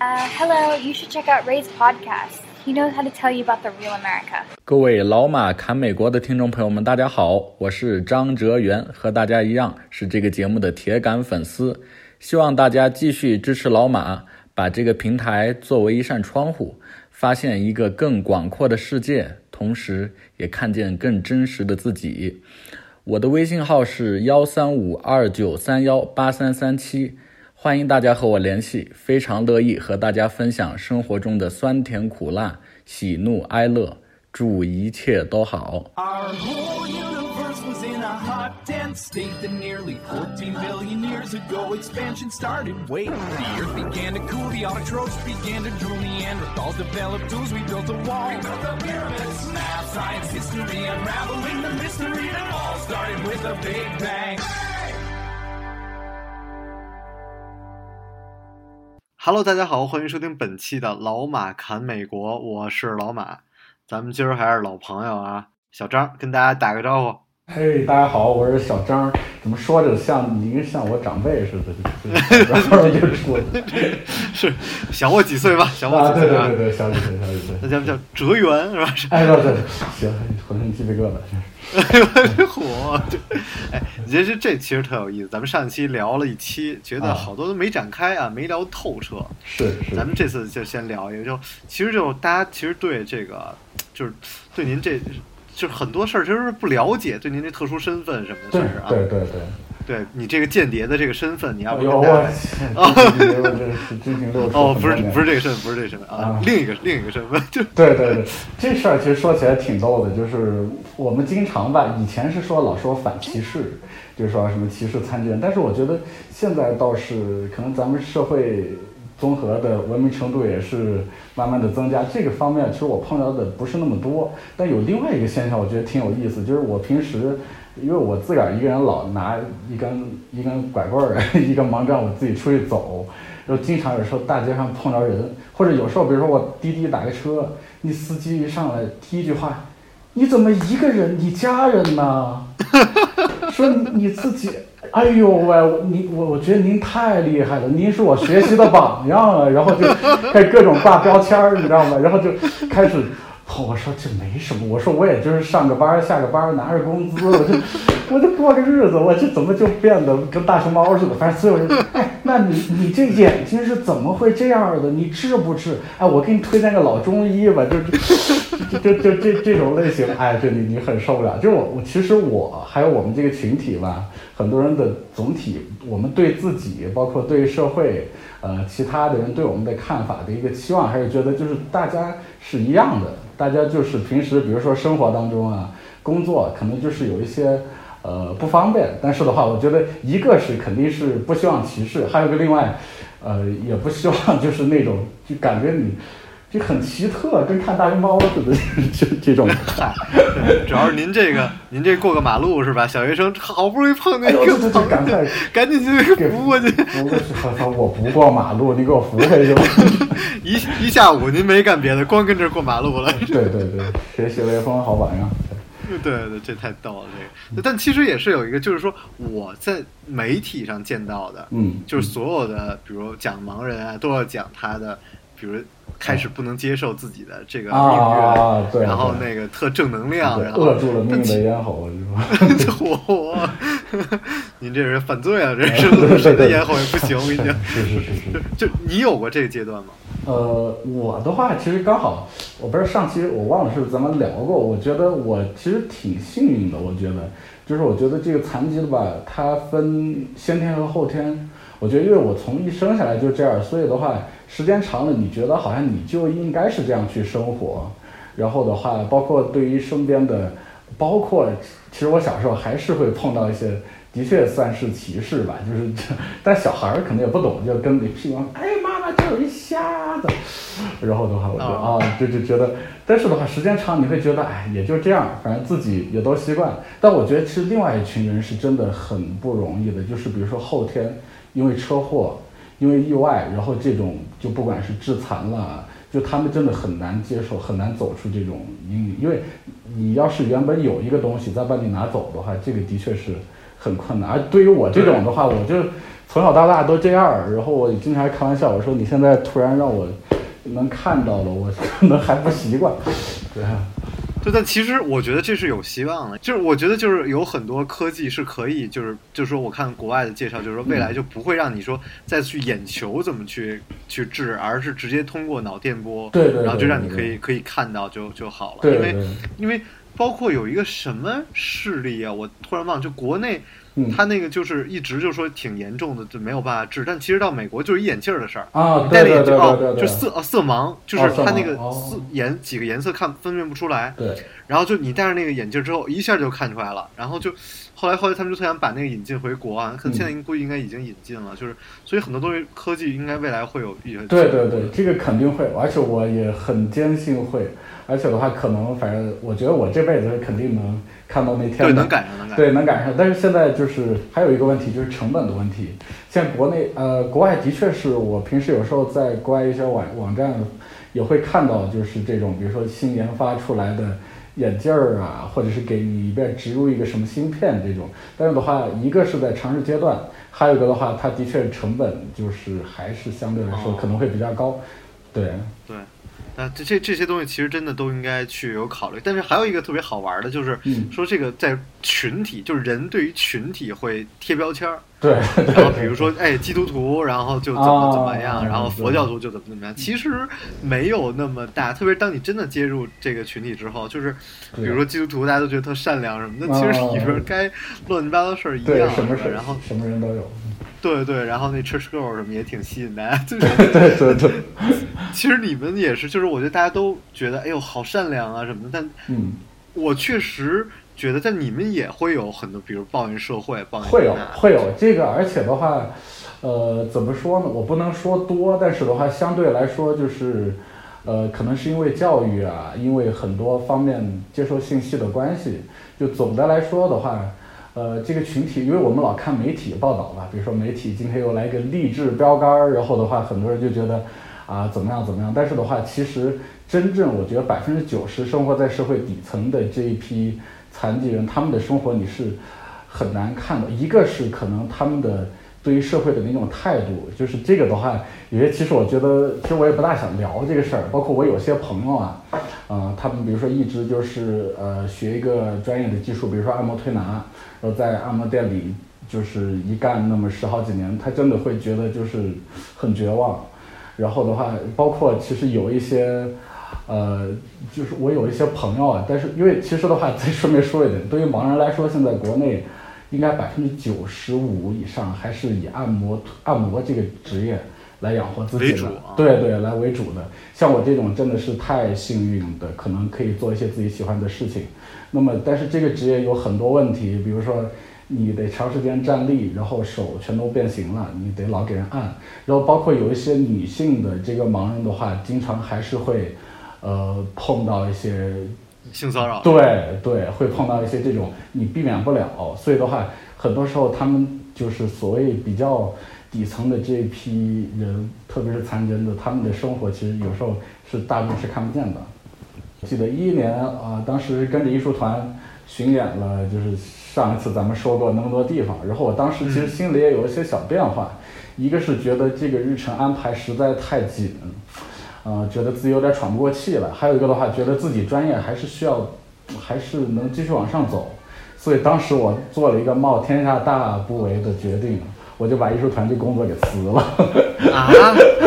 Uh, hello, you should check out Ray's podcast. He knows how to tell you about the real America. 各位老马侃美国的听众朋友们，大家好，我是张哲元，和大家一样是这个节目的铁杆粉丝，希望大家继续支持老马，把这个平台作为一扇窗户，发现一个更广阔的世界，同时也看见更真实的自己。我的微信号是幺三五二九三幺八三三七，欢迎大家和我联系，非常乐意和大家分享生活中的酸甜苦辣、喜怒哀乐，祝一切都好。Our whole universe was in a hot, dense state that nearly 14 billion years ago expansion started. Wait, the earth began to cool, the autotrophs began to drool, Neanderthals developed tools, we built a wall. We built the pyramids, math, science, history, unraveling the mystery that all started with a big bang. Hello，大家好，欢迎收听本期的老马侃美国，我是老马，咱们今儿还是老朋友啊，小张跟大家打个招呼。嘿，大家好，我是小张。怎么说着像您像我长辈似的，然后就说是小我几岁吧，小我，几岁啊？对对对对，小几岁，小几岁。那叫叫哲源是吧？是哎，对对，行，浑身鸡皮疙瘩。火，对，哎，你这这其实特有意思。咱们上一期聊了一期，觉得好多都没展开啊，没聊透彻。是是，咱们这次就先聊一个，就其实就大家其实对这个就是对您这就是很多事儿就是不了解，对您这特殊身份什么的，对算是啊。对对对。对你这个间谍的这个身份，你要不跟大家我 天，这这是真情六处。哦，不是不是这个身份，不是这个身份啊啊，另一个另一个身份，就对对对，这事儿其实说起来挺逗的，就是我们经常吧，以前是说老说反歧视，就是说什么歧视残疾人，但是我觉得现在倒是可能咱们社会综合的文明程度也是慢慢的增加，这个方面其实我碰到的不是那么多，但有另外一个现象，我觉得挺有意思，就是我平时。因为我自个儿一个人老拿一根 一根拐棍儿，一根盲杖，我自己出去走，然后经常有时候大街上碰着人，或者有时候比如说我滴滴打个车，那司机一上来第一句话，你怎么一个人？你家人呢？说你自己，哎呦喂，您我我觉得您太厉害了，您是我学习的榜样啊，然后就开始各种挂标签儿，你知道吗？然后就开始。我说这没什么，我说我也就是上个班下个班拿着工资，我就 我就过个日子，我这怎么就变得跟大熊猫似的？反正所有人，哎，那你你这眼睛是怎么会这样的？你治不治？哎，我给你推荐个老中医吧，就 就就就这这种类型，哎，这你你很受不了。就是我我其实我还有我们这个群体吧，很多人的总体，我们对自己，包括对社会，呃，其他的人对我们的看法的一个期望，还是觉得就是大家是一样的。大家就是平时，比如说生活当中啊，工作可能就是有一些呃不方便，但是的话，我觉得一个是肯定是不希望歧视，还有个另外，呃，也不希望就是那种就感觉你就很奇特，跟看大熊猫似的这这种。嗨，主要是您这个您这过个马路是吧？小学生好不容易碰见一个这这这赶快 赶紧去给扶过去，扶过去，好好我不过马路，你给我扶回去吧。一一下午您没干别的，光跟这儿过马路了。对对对，学习雷锋好榜样。对对，这太逗了，这个。但其实也是有一个，就是说我在媒体上见到的，嗯，就是所有的，比如讲盲人啊，都要讲他的，比如开始不能接受自己的这个命运，啊对然后那个特正能量，对然后扼住了命的咽喉，是吧？我，您这人犯罪啊！这是谁的咽喉也不行，我跟你讲。是是是是。就你有过这个阶段吗？呃，我的话其实刚好，我不是上期我忘了是咱们聊过，我觉得我其实挺幸运的，我觉得就是我觉得这个残疾的吧，它分先天和后天。我觉得因为我从一生下来就这样，所以的话时间长了，你觉得好像你就应该是这样去生活。然后的话，包括对于身边的，包括其实我小时候还是会碰到一些。的确算是歧视吧，就是，但小孩儿可能也不懂，就跟你屁股，哎妈妈，这有一瞎子，然后的话，我就哦啊，就就觉得，但是的话，时间长你会觉得，哎，也就这样，反正自己也都习惯。但我觉得其实另外一群人是真的很不容易的，就是比如说后天因为车祸，因为意外，然后这种就不管是致残了。就他们真的很难接受，很难走出这种阴影，因为你要是原本有一个东西再把你拿走的话，这个的确是很困难。而对于我这种的话，我就从小到大都这样，然后我经常开玩笑，我说你现在突然让我能看到了，我可能还不习惯。对，对，但其实我觉得这是有希望的，就是我觉得就是有很多科技是可以，就是就是说我看国外的介绍，就是说未来就不会让你说再去眼球怎么去去治，而是直接通过脑电波，对对对然后就让你可以可以看到就就好了，对因为因为包括有一个什么势力啊，我突然忘了，就国内。嗯他那个就是一直就说挺严重的，就没有办法治。但其实到美国就是一眼镜儿的事儿，啊，戴了眼镜哦就色哦色盲，就是他那个色颜几个颜色看分辨不出来。对然后就你戴上那个眼镜之后，一下就看出来了。然后就后来后来他们就特想把那个引进回国啊，可能现在应估计应该已经引进了。就是所以很多东西科技应该未来会有一些对对对，这个肯定会，而且我也很坚信会，而且的话，可能反正我觉得我这辈子肯定能看到那天的，对能赶上能赶上。对，能赶上。但是现在就是还有一个问题，就是成本的问题。现在国内呃，国外的确是我平时有时候在国外一些网网站也会看到，就是这种比如说新研发出来的眼镜儿啊，或者是给你里边植入一个什么芯片这种。但是的话，一个是在尝试阶段，还有一个的话，它的确成本就是还是相对来说哦可能会比较高。对，对，那这这这些东西其实真的都应该去有考虑。但是还有一个特别好玩的，就是嗯说这个在群体，就是人对于群体会贴标签儿。对，然后比如说，哎，基督徒，然后就怎么怎么样，啊然后佛教徒就怎么怎么样。其实没有那么大，特别是当你真的接入这个群体之后，就是比如说基督徒，大家都觉得特善良什么的，其实里边该乱七八糟事儿一样，什么事是吧然后什么人都有。对对，然后那 church girl 什么也挺吸引大家，就是对对对，其实你们也是，就是我觉得大家都觉得，哎呦，好善良啊什么的，但嗯。我确实觉得，但你们也会有很多，比如抱怨社会，抱怨会有会有这个，而且的话，呃，怎么说呢？我不能说多，但是的话，相对来说就是，呃，可能是因为教育啊，因为很多方面接受信息的关系，就总的来说的话，呃，这个群体，因为我们老看媒体报道吧，比如说媒体今天又来个励志标杆儿，然后的话，很多人就觉得啊怎么样怎么样，但是的话，其实真正我觉得百分之九十生活在社会底层的这一批残疾人，他们的生活你是很难看的。一个是可能他们的对于社会的那种态度，就是这个的话，有些其实我觉得，其实我也不大想聊这个事儿。包括我有些朋友啊，呃，他们比如说一直就是呃学一个专业的技术，比如说按摩推拿，然后在按摩店里就是一干那么十好几年，他真的会觉得就是很绝望。然后的话，包括其实有一些，呃，就是我有一些朋友啊，但是因为其实的话，再顺便说一点，对于盲人来说，现在国内应该百分之九十五以上还是以按摩按摩这个职业来养活自己的，对对，来为主的。像我这种真的是太幸运的，可能可以做一些自己喜欢的事情。那么，但是这个职业有很多问题，比如说你得长时间站立，然后手全都变形了，你得老给人按，然后包括有一些女性的这个盲人的话，经常还是会，呃，碰到一些性骚扰。对对，会碰到一些这种你避免不了，所以的话，很多时候他们就是所谓比较底层的这批人，特别是残疾人的，他们的生活其实有时候是大众是看不见的。记得一一年啊、当时跟着艺术团巡演了，就是上一次咱们说过那么多地方，然后我当时其实心里也有一些小变化，一个是觉得这个日程安排实在太紧，呃，觉得自己有点喘不过气了，还有一个的话，觉得自己专业还是需要，还是能继续往上走，所以当时我做了一个冒天下大不韪的决定，我就把艺术团这工作给辞了。啊，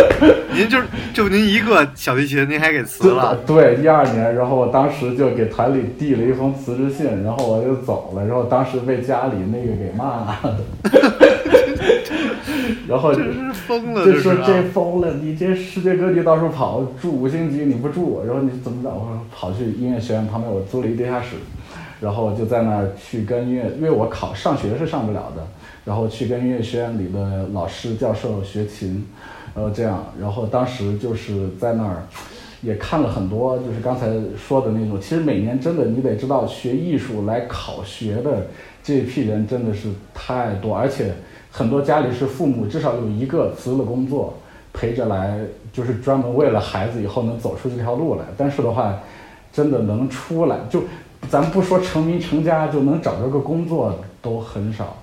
您就是就您一个小提琴，您还给辞了？对，一二年，然后我当时就给团里递了一封辞职信，然后我就走了，然后当时被家里那个给骂了，然后这是疯了，就说这疯了，你这世界各地到处跑，住五星级你不住，然后你怎么着？我说跑去音乐学院旁边，我租了一地下室，然后就在那儿去跟音乐，因为我考上学是上不了的，然后去跟音乐学院里的老师教授学琴，然后这样，然后当时就是在那儿。也看了很多，就是刚才说的那种。其实每年真的，你得知道，学艺术来考学的这批人真的是太多，而且很多家里是父母至少有一个辞了工作陪着来，就是专门为了孩子以后能走出这条路来。但是的话，真的能出来，就咱不说成名成家，就能找着个工作都很少。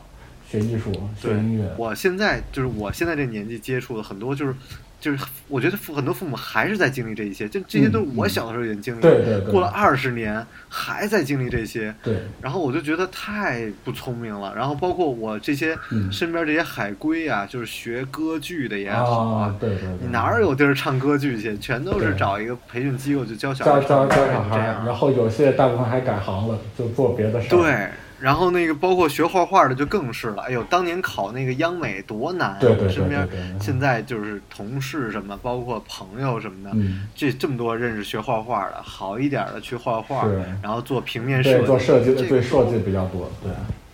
学艺术、学音乐，我现在就是我现在这年纪接触的很多就是。就是我觉得父很多父母还是在经历这一些，就这些都是我小的时候已经经历了，对对对过了二十年还在经历这些，对，然后我就觉得太不聪明了。然后包括我这些嗯身边这些海归啊，就是学歌剧的也好啊，对对对，你哪儿有地儿唱歌剧去？全都是找一个培训机构就教小教孩教教小唱歌这孩。然后有些大部分还改行了，就做别的事儿。对，然后那个包括学画画的就更是了。哎呦，当年考那个央美多难啊！对对对我身边现在就是同事什么，包括朋友什么的，嗯这这么多认识学画画的，好一点的去画画，然后做平面设，计，做设计的对设计比较多，对，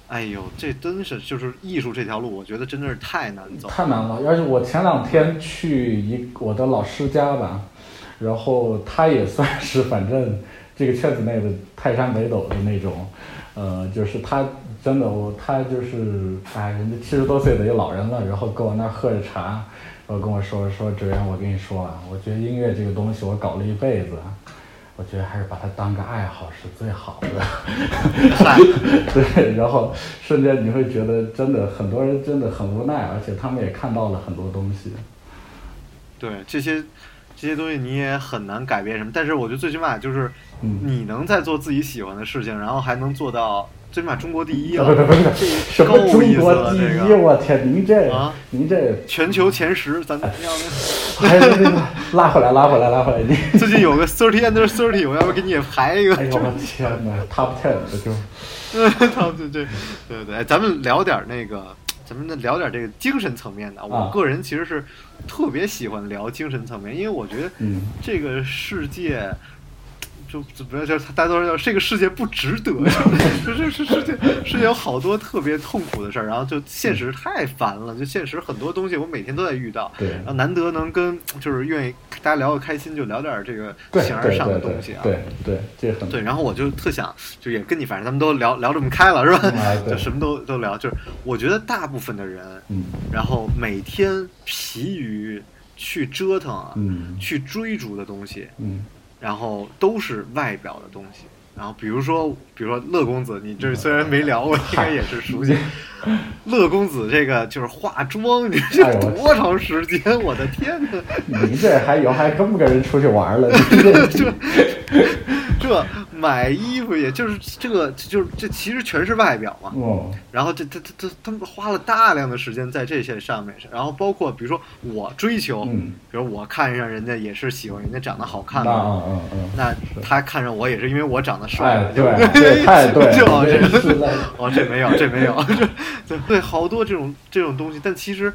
哎呦，这真是就是艺术这条路，我觉得真的是太难走。太难了。而且我前两天去一我的老师家吧，然后他也算 是反正这个圈子内的泰山北斗的那种，呃，就是他真的我他就是哎，人家七十多岁的一老人了，然后跟我那儿喝着茶，然后跟我说说志远，我跟你说啊，我觉得音乐这个东西我搞了一辈子。我觉得还是把它当个爱好是最好的。对，然后瞬间你会觉得真的很多人真的很无奈，而且他们也看到了很多东西。对这些这些东西你也很难改变什么，但是我觉得最起码就是嗯，你能在做自己喜欢的事情，然后还能做到最起码中国第一中意思了国第一，这个我天，您这啊您这全球前十，咱要不 还是拉回来拉回来拉回来，你 最近有个 thirty under thirty，我要不给你也排一个？哎呦我天哪，Top Ten 对对对对，哎咱们聊点那个，咱们再聊点这个精神层面的。我啊个人其实是特别喜欢聊精神层面，因为我觉得嗯这个世界。就怎么叫大家都说这个世界不值得，就是是世界世界有好多特别痛苦的事儿，然后就现实太烦了，就现实很多东西我每天都在遇到，对然后难得能跟就是愿意大家聊得开心，就聊点这个对形而上的东西啊，对对，这很对，然后我就特想，就也跟你，反正咱们都聊聊这么开了，是吧？就什么都都聊。就是我觉得大部分的人，嗯然后每天疲于去折腾啊，嗯去追逐的东西，嗯然后都是外表的东西。然后比如说，比如说乐公子，你这虽然没聊过，应该也是熟悉。乐公子这个就是化妆，你这多长时间？我的天哪！你这还有还跟不跟人出去玩了？你 这这买衣服也就是这个，就是这其实全是外表嘛。哦。然后这他他他他们花了大量的时间在这些上面，然后包括比如说我追求，嗯。比如我看上人家也是喜欢人家长得好看那嘛，嗯嗯嗯，那他看上我也是因为我长得帅，哎对不对这 太对了就哦这这是哦这没有这没有，对好多这种这种东西，但其实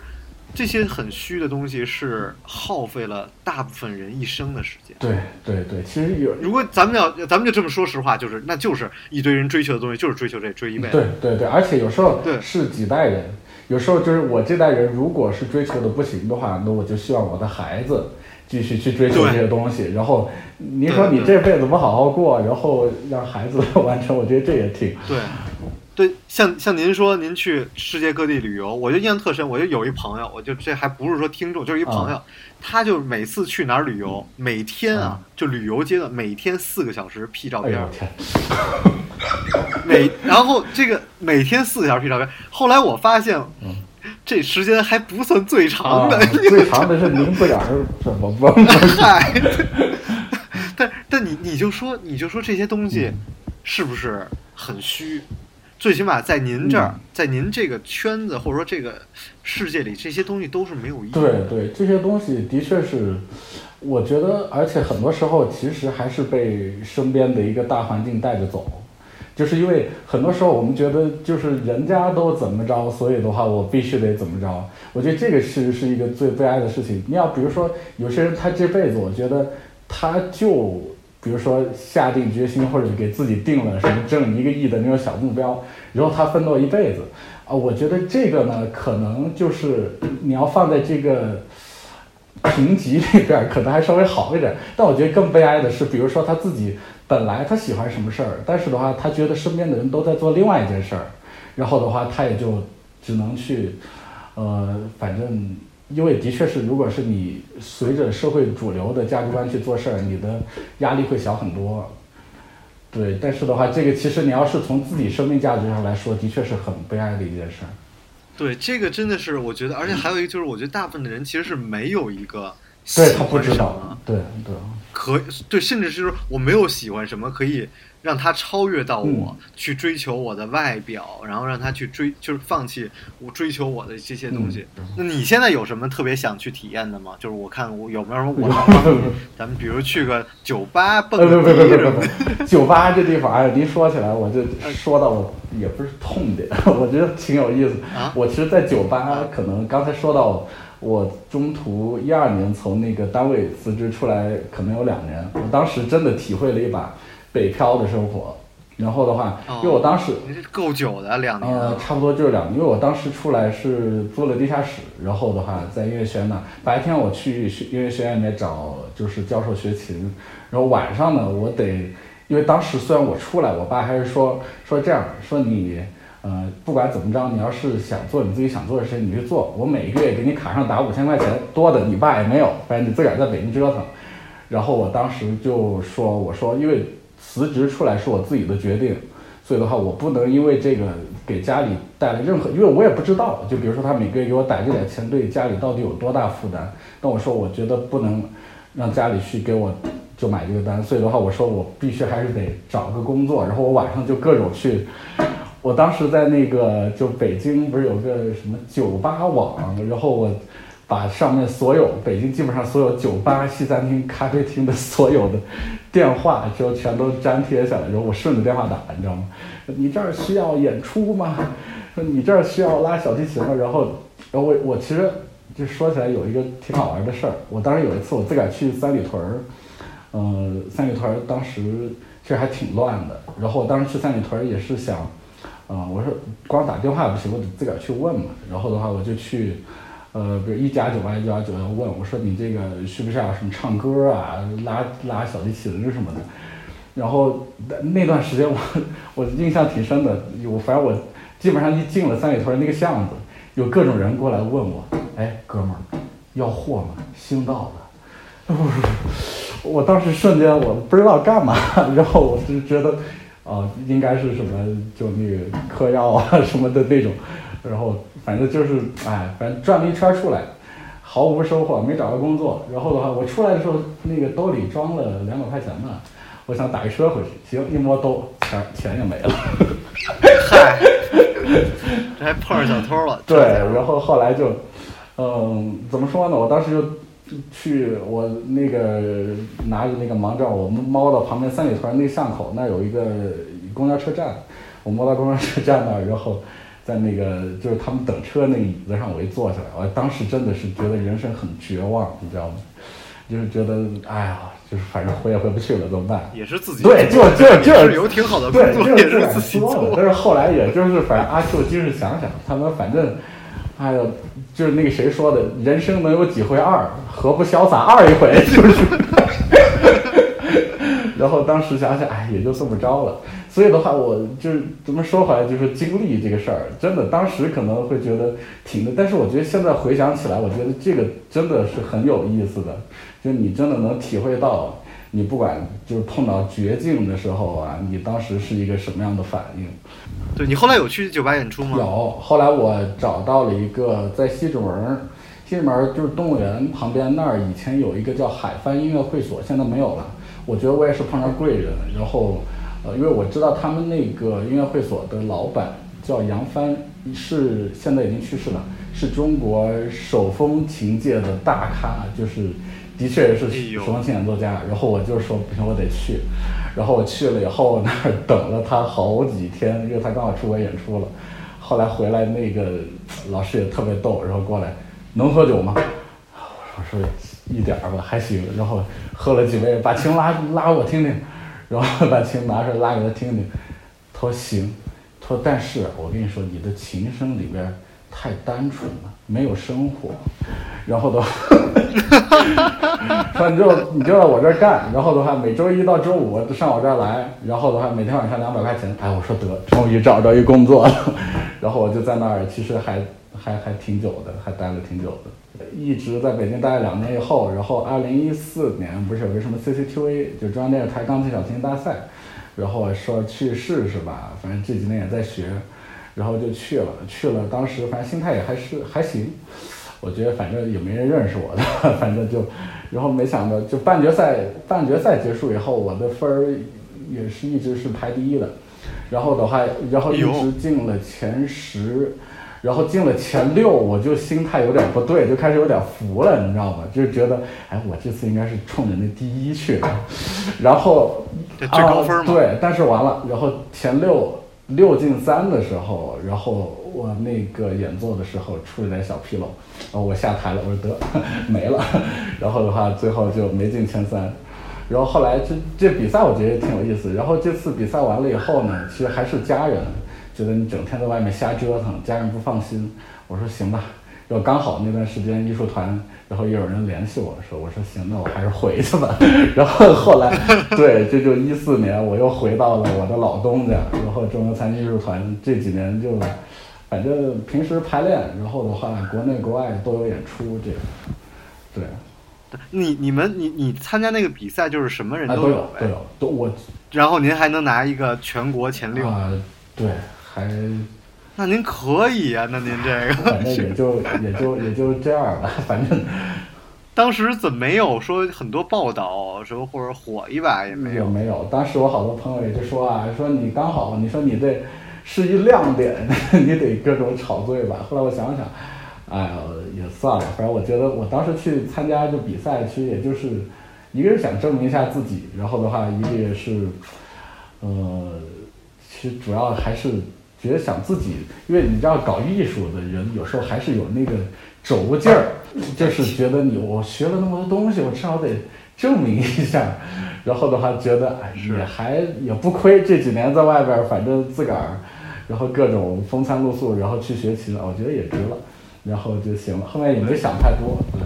这些很虚的东西是耗费了大部分人一生的时间。对对对，其实有如果咱们要咱们就这么说实话，就是那就是一堆人追求的东西，就是追求这追一辈子。对对对，而且有时候对是几代人，有时候就是我这代人，如果是追求的不行的话，那我就希望我的孩子继续去追求这些东西。然后你说你这辈子不好好过，然后让孩子 完成，我觉得这也挺对，对，像像您说您去世界各地旅游，我就印象特深。我就有一朋友，我就这还不是说听众，就是一朋友，啊他就每次去哪儿旅游，每天啊，就旅游阶段每天四个小时 P 照片，哎，每然后这个每天四个小时 P 照片。后来我发现，这时间还不算最长啊的，，最长的是您不点儿怎么不？嗨，但但你你就说你就说这些东西是不是很虚？最起码在您这儿，嗯在您这个圈子或者说这个世界里，这些东西都是没有意义对的。对，这些东西的确是，我觉得，而且很多时候其实还是被身边的一个大环境带着走，就是因为很多时候我们觉得就是人家都怎么着，所以的话我必须得怎么着。我觉得这个其实是一个最悲哀的事情。你要比如说有些人他这辈子，我觉得他就。比如说下定决心，或者给自己定了什么挣一个亿的那种小目标，然后他奋斗一辈子，啊，我觉得这个呢，可能就是你要放在这个评级里边，可能还稍微好一点。但我觉得更悲哀的是，比如说他自己本来他喜欢什么事儿，但是的话，他觉得身边的人都在做另外一件事儿，然后的话，他也就只能去，呃，反正。因为的确是，如果是你随着社会主流的价值观去做事儿，你的压力会小很多。对，但是的话，这个其实你要是从自己生命价值上来说，的确是很悲哀的一件事儿。对，这个真的是我觉得，而且还有一个就是，我觉得大部分的人其实是没有一个对他不知道，对对。可对，甚至是说我没有喜欢什么可以让他超越到我，嗯去追求我的外表，然后让他去追，就是放弃我追求我的这些东西。嗯那你现在有什么特别想去体验的吗？就是我看我有没有什么我能帮你，咱们比如去个酒吧蹦迪什么不不，酒吧这地方，哎，您说起来，我就说到我也不是痛点，我觉得挺有意思。啊我其实，在酒吧，可能刚才说到，我中途一二年从那个单位辞职出来，可能有两年，我当时真的体会了一把北漂的生活。然后的话，哦因为我当时够久的两年呃，啊。差不多就是两年，因为我当时出来是租了地下室，然后的话在音乐学院那，白天我去学音乐学院里面找就是教授学琴，然后晚上呢，我得，因为当时虽然我出来，我爸还是说说这样，说你呃不管怎么着，你要是想做你自己想做的事情，你去做，我每个月给你卡上打五千块钱，多的你爸也没有，反正你自个儿在北京折腾。然后我当时就说，我说因为辞职出来是我自己的决定，所以的话我不能因为这个给家里带来任何，因为我也不知道，就比如说他每个月给我打这点钱对家里到底有多大负担，但我说我觉得不能让家里去给我就买这个单，所以的话我说我必须还是得找个工作，然后我晚上就各种去。我当时在那个就北京不是有个什么酒吧网，然后我把上面所有北京基本上所有酒吧、西餐厅、咖啡厅的所有的电话就全都粘贴下来，然后我顺着电话打，你知道吗？你这儿需要演出吗？你这儿需要拉小提琴吗？然后，然后我我其实就说起来有一个挺好玩的事儿，我当时有一次我自个儿去三里屯儿，嗯、三里屯儿当时其实还挺乱的，然后我当时去三里屯儿也是想。啊，我说光打电话不行，我得自个儿去问嘛。然后的话，我就去，呃，比如一家酒吧一家酒吧问，我说你这个需不需要什么唱歌啊、拉拉小提琴什么的。然后那段时间我我印象挺深的，我反正我基本上一进了三里屯那个巷子，有各种人过来问我，哎，哥们儿，要货吗？新到的。我当时瞬间我不知道干嘛，然后我就觉得，哦、应该是什么就那个嗑药啊 什么的那种，然后反正就是哎，反正转了一圈出来，毫无收获，没找到工作。然后的话，我出来的时候那个兜里装了两百块钱呢，我想打一车回去，行，一摸兜钱钱也没了。嗨，这还碰上小偷了。对，然后后来就，嗯，怎么说呢？我当时就去我那个拿着那个盲杖，我们猫到旁边三里屯那巷口，那有一个公交车站，我摸到公交车站那儿，然后在那个就是他们等车那个椅子上，我一坐下来，我当时真的是觉得人生很绝望，你知道吗？就是觉得，哎呀，就是反正回也回不去了，怎么办？也是自己对，就就就是有挺好的工对，作，也就是自己。做但。是后来也就是，反正阿 Q 今日想想，他们反正，哎呦，就是那个谁说的，人生能有几回二，何不潇洒二一回？就是。然后当时想想，哎，也就这么着了。所以的话，我就是怎么说回来，就是经历这个事儿，真的当时可能会觉得挺的，但是我觉得现在回想起来，我觉得这个真的是很有意思的，就你真的能体会到。你不管就是碰到绝境的时候啊，你当时是一个什么样的反应？对你后来有去酒吧演出吗？有，后来我找到了一个在西直门儿，西直门儿就是动物园旁边那儿，以前有一个叫海帆音乐会所，现在没有了。我觉得我也是碰上贵人，然后，呃，因为我知道他们那个音乐会所的老板叫杨帆，是现在已经去世了，是中国手风琴界的大咖，就是的确也是手风琴演奏家。然后我就说不行，我得去。然后我去了以后，那 儿等了他好几天，因为他刚好出国演出了。后来回来，那个老师也特别逗，然后过来，能喝酒吗？我说一点儿吧，还行。然后喝了几杯，把琴拉拉我听听，然后 把琴拿出来拉给他听听。他说行，他说但是我跟你说，你的琴声里边太单纯了，没有生活。然后的话，说你就你就在我这儿干，然后的话每周一到周五上我这儿来，然后的话每天晚上两百块钱。哎，我说得，终于找着一工作了。然后我就在那儿，其实还还还挺久的，还待了挺久的。一直在北京待了两年以后，然后二零一四年不是有个什么 CCTV，就中央电视台钢琴小提琴大赛，然后说去试试吧，反正这几年也在学。然后就去了，去了，当时反正心态也还是还行，我觉得反正也没人认识我的，反正就，然后没想到就半决赛半决赛结束以后，我的分儿也是一直是排第一的，然后的话，然后一直进了前十。然后进了前六，我就心态有点不对，就开始有点服了，你知道吗？就觉得，哎，我这次应该是冲着那第一去的。然后最高分嘛。对，但是完了，然后前六六进三的时候，然后我那个演奏的时候出了点小纰漏，然后我下台了，我说得 没了。然后的话，最后就没进前三。然后后来这这比赛我觉得也挺有意思。然后这次比赛完了以后呢，其实还是家人。觉得你整天在外面瞎折腾，家人不放心。我说行吧，然后刚好那段时间艺术团，然后也有人联系我说，我说行，那我还是回去吧。然后后来，对，这就一四年，我又回到了我的老东家，然后中国残疾艺术团这几年就，反正平时排练，然后的话国内国外都有演出，这个，对。你你们你你参加那个比赛就是什么人都有都有都我，然后您还能拿一个全国前六啊？对。还，那您可以啊，那您这个反正也就也就也就这样吧，反正 当时怎么没有说很多报道什么或者火一把也没有没有，当时我好多朋友也就说啊，说你刚好你说你这是一亮点，你得各种炒作吧。后来我想想，哎呀也算了，反正我觉得我当时去参加这比赛，其实也就是一个是想证明一下自己，然后的话一个也是，呃，其实主要还是。觉得想自己，因为你知道搞艺术的人有时候还是有那个轴劲儿，就是觉得你我学了那么多东西，我至少得证明一下。然后的话觉得哎也还也不亏，这几年在外边反正自个儿，然后各种风餐露宿，然后去学琴，我觉得也值了，然后就行了。后面也没想太多，对。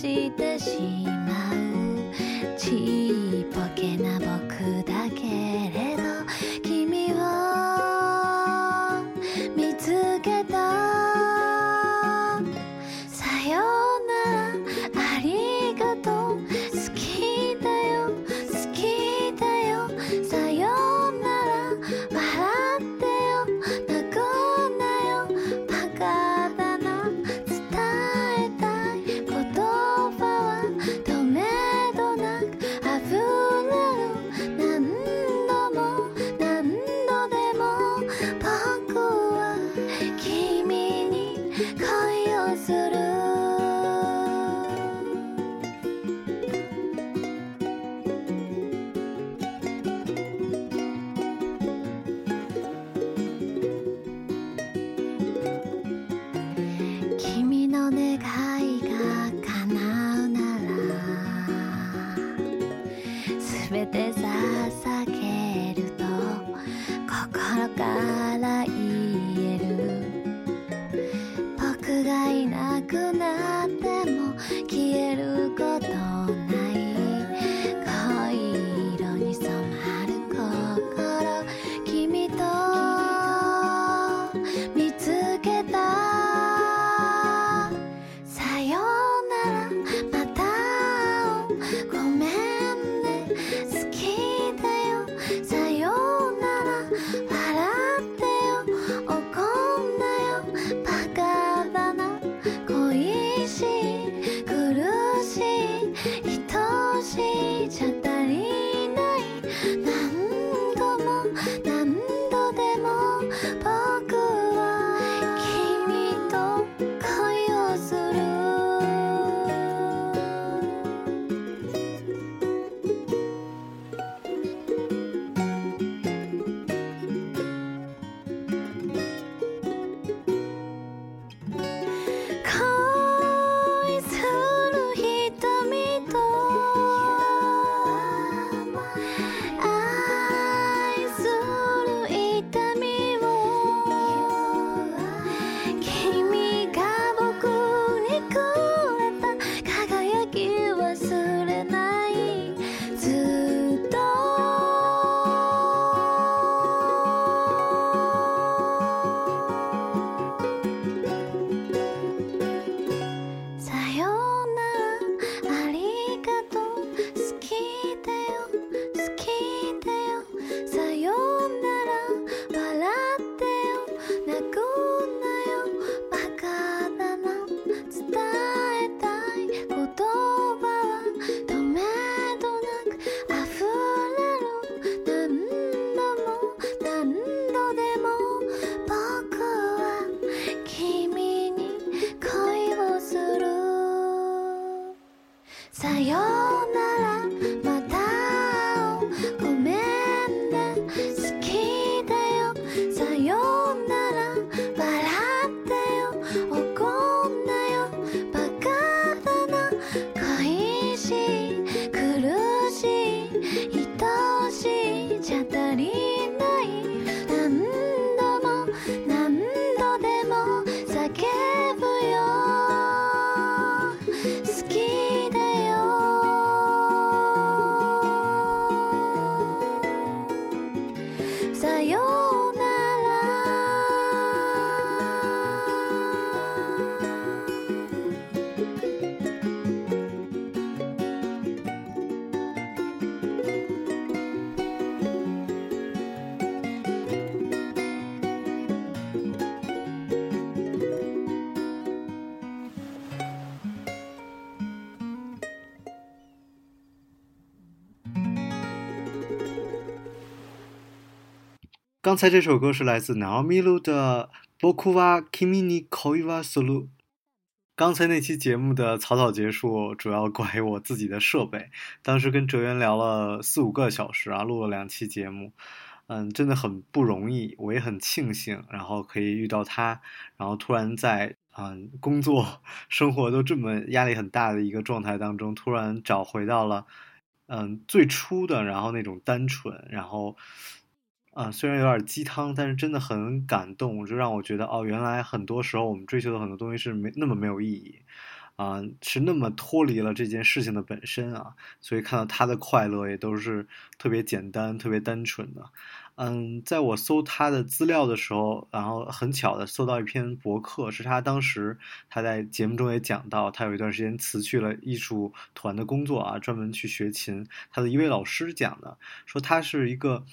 してしまう」「小刚才这首歌是来自 Naomi Lu 的《Boku wa Kimi ni Koi wa Suru》。刚才那期节目的草草结束，主要怪我自己的设备。当时跟哲源聊了四五个小时啊，录了两期节目，嗯，真的很不容易。我也很庆幸，然后可以遇到他，然后突然在嗯工作、生活都这么压力很大的一个状态当中，突然找回到了嗯最初的，然后那种单纯，然后。啊，虽然有点鸡汤，但是真的很感动，就让我觉得哦，原来很多时候我们追求的很多东西是没那么没有意义，啊，是那么脱离了这件事情的本身啊。所以看到他的快乐也都是特别简单、特别单纯的。嗯，在我搜他的资料的时候，然后很巧的搜到一篇博客，是他当时他在节目中也讲到，他有一段时间辞去了艺术团的工作啊，专门去学琴。他的一位老师讲的，说他是一个。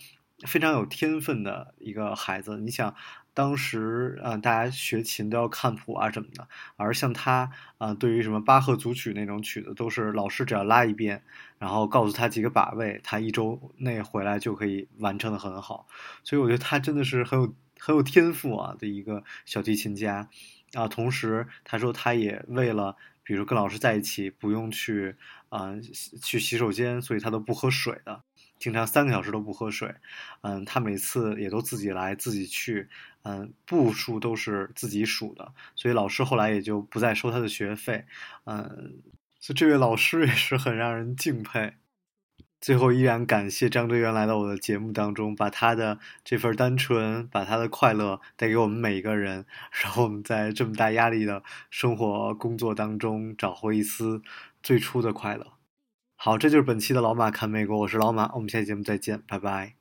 非常有天分的一个孩子，你想，当时啊，大家学琴都要看谱啊什么的，而像他啊，对于什么巴赫组曲那种曲子，都是老师只要拉一遍，然后告诉他几个把位，他一周内回来就可以完成的很好。所以我觉得他真的是很有很有天赋啊的一个小提琴家啊。同时，他说他也为了，比如跟老师在一起，不用去啊去洗手间，所以他都不喝水的。经常三个小时都不喝水，嗯，他每次也都自己来自己去，嗯，步数都是自己数的，所以老师后来也就不再收他的学费，嗯，所以这位老师也是很让人敬佩。最后依然感谢张哲元来到我的节目当中，把他的这份单纯，把他的快乐带给我们每一个人，然后我们在这么大压力的生活工作当中找回一丝最初的快乐。好，这就是本期的老马看美国，我是老马，我们下期节目再见，拜拜。